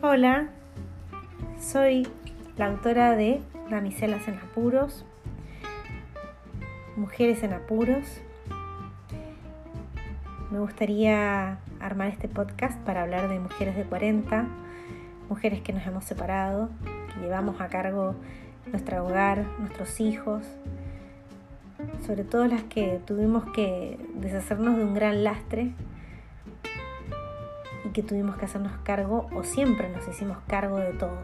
Hola, soy la autora de Damiselas en Apuros, Mujeres en Apuros. Me gustaría armar este podcast para hablar de mujeres de 40, mujeres que nos hemos separado, que llevamos a cargo nuestro hogar, nuestros hijos, sobre todo las que tuvimos que deshacernos de un gran lastre y que tuvimos que hacernos cargo o siempre nos hicimos cargo de todo.